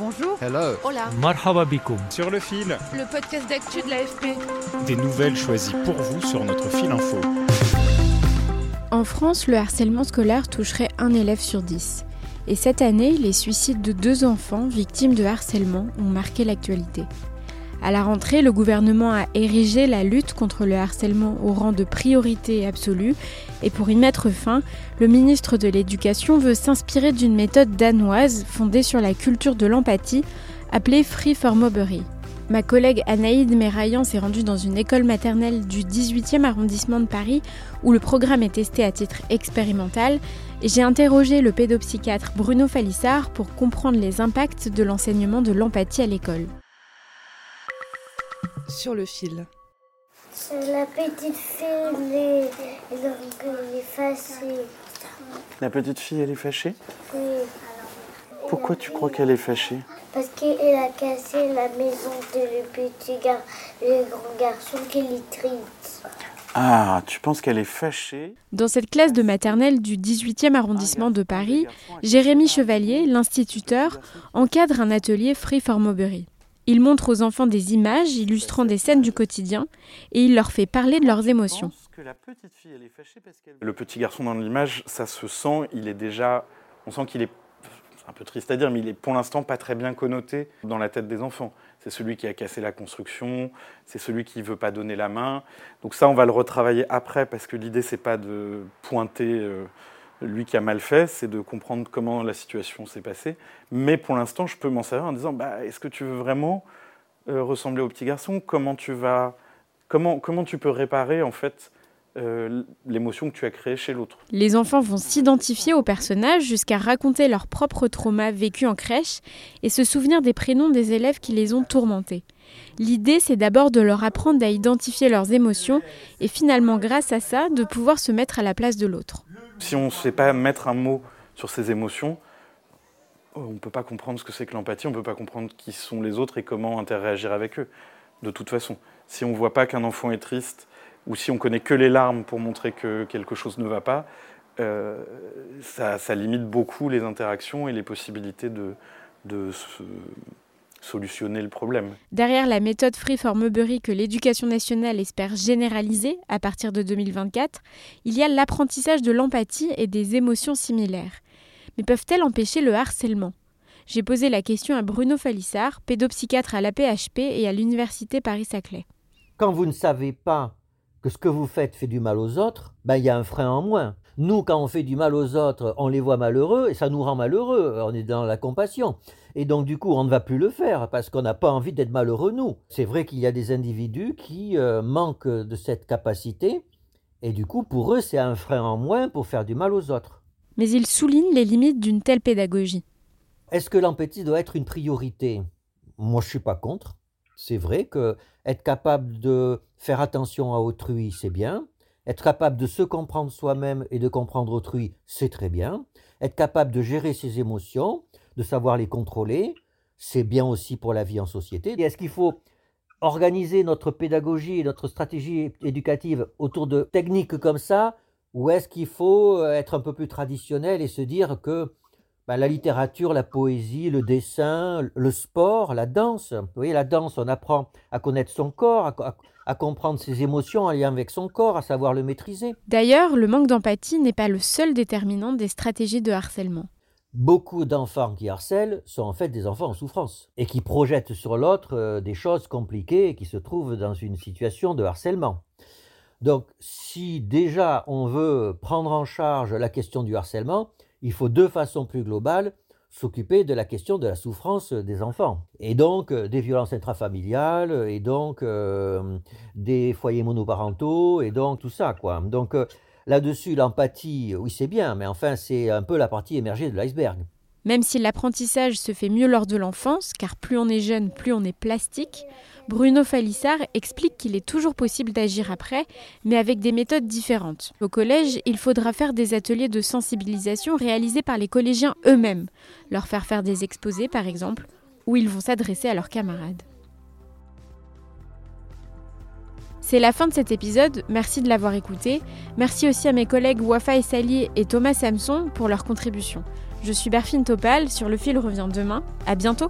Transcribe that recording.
Bonjour. Hello. Hola. Marhaba bikoum. Sur le fil, Le podcast d'actu de l'AFP. des nouvelles choisies pour vous sur notre fil info. En France, le harcèlement scolaire toucherait un élève sur dix. Et cette année, les suicides de deux enfants victimes de harcèlement ont marqué l'actualité. À la rentrée, le gouvernement a érigé la lutte contre le harcèlement au rang de priorité absolue et pour y mettre fin, le ministre de l'Éducation veut s'inspirer d'une méthode danoise fondée sur la culture de l'empathie appelée Free for Mobbery. Ma collègue Anaïde Méraillan s'est rendue dans une école maternelle du 18e arrondissement de Paris où le programme est testé à titre expérimental j'ai interrogé le pédopsychiatre Bruno Falissard pour comprendre les impacts de l'enseignement de l'empathie à l'école. Sur le fil. La petite fille, elle est, elle est fâchée. La petite fille, elle est fâchée? Oui, Pourquoi tu crois qu'elle est fâchée? Parce qu'elle a cassé la maison de le petit gar, le grand garçon qui est triste. Ah, tu penses qu'elle est fâchée? Dans cette classe de maternelle du 18e arrondissement de Paris, Jérémy Chevalier, l'instituteur, encadre un atelier Free for. Il montre aux enfants des images illustrant des scènes du quotidien et il leur fait parler de leurs émotions. Le petit garçon dans l'image, ça se sent, il est déjà. On sent qu'il est. C'est un peu triste à dire, mais il est pour l'instant pas très bien connoté dans la tête des enfants. C'est celui qui a cassé la construction, c'est celui qui veut pas donner la main. Donc ça, on va le retravailler après parce que l'idée, c'est pas de pointer euh, lui qui a mal fait, c'est de comprendre comment la situation s'est passée. Mais pour l'instant, je peux m'en servir en disant bah, est-ce que tu veux vraiment euh, ressembler au petit garçon? Comment tu vas comment, comment tu peux réparer en fait euh, l'émotion que tu as créée chez l'autre? Les enfants vont s'identifier aux personnages jusqu'à raconter leur propre trauma vécu en crèche et se souvenir des prénoms des élèves qui les ont tourmentés. L'idée, c'est d'abord de leur apprendre à identifier leurs émotions et finalement, grâce à ça, de pouvoir se mettre à la place de l'autre. Si on ne sait pas mettre un mot sur ses émotions, on ne peut pas comprendre ce que c'est que l'empathie, on ne peut pas comprendre qui sont les autres et comment interagir avec eux. De toute façon, si on ne voit pas qu'un enfant est triste, ou si on connaît que les larmes pour montrer que quelque chose ne va pas, euh, ça, ça, limite beaucoup les interactions et les possibilités de, de se solutionner le problème. Derrière la méthode Free for que l'éducation nationale espère généraliser à partir de 2024, il y a l'apprentissage de l'empathie et des émotions similaires. Mais peuvent-elles empêcher le harcèlement? J'ai posé la question à Bruno Falissard, pédopsychiatre à l'APHP et à l'Université Paris-Saclay. Quand vous ne savez pas que ce que vous faites fait du mal aux autres, ben, il y a un frein en moins. Nous, quand on fait du mal aux autres, on les voit malheureux et ça nous rend malheureux. On est dans la compassion. Et donc, du coup, on ne va plus le faire parce qu'on n'a pas envie d'être malheureux, nous. C'est vrai qu'il y a des individus qui euh, manquent de cette capacité et du coup, pour eux, c'est un frein en moins pour faire du mal aux autres. Mais il souligne les limites d'une telle pédagogie. Est-ce que l'empathie doit être une priorité? Moi, je ne suis pas contre. C'est vrai que être capable de faire attention à autrui, c'est bien. Être capable de se comprendre soi-même et de comprendre autrui, c'est très bien. Être capable de gérer ses émotions, de savoir les contrôler, c'est bien aussi pour la vie en société. Est-ce qu'il faut organiser notre pédagogie et notre stratégie éducative autour de techniques comme ça, ou est-ce qu'il faut être un peu plus traditionnel et se dire que bah, la littérature, la poésie, le dessin, le sport, la danse. Vous voyez, la danse, on apprend à connaître son corps, à, à, à, comprendre ses émotions en lien avec son corps, à savoir le maîtriser. D'ailleurs, le manque d'empathie n'est pas le seul déterminant des stratégies de harcèlement. Beaucoup d'enfants qui harcèlent sont en fait des enfants en souffrance et qui projettent sur l'autre euh, des choses compliquées et qui se trouvent dans une situation de harcèlement. Donc, si déjà on veut prendre en charge la question du harcèlement, il faut de façon plus globale s'occuper de la question de la souffrance des enfants, et donc euh, des violences intrafamiliales, et donc euh, des foyers monoparentaux, et donc tout ça, quoi. Donc, euh, là-dessus, l'empathie, oui, c'est bien, mais enfin, c'est un peu la partie émergée de l'iceberg. Même si l'apprentissage se fait mieux lors de l'enfance, car plus on est jeune, plus on est plastique, Bruno Falissard explique qu'il est toujours possible d'agir après, mais avec des méthodes différentes. Au collège, il faudra faire des ateliers de sensibilisation réalisés par les collégiens eux-mêmes, leur faire faire des exposés par exemple, où ils vont s'adresser à leurs camarades. C'est la fin de cet épisode, merci de l'avoir écouté. Merci aussi à mes collègues Wafa et Sali et Thomas Samson pour leur contribution. Je suis Berfine Topal, sur le fil revient demain. À bientôt!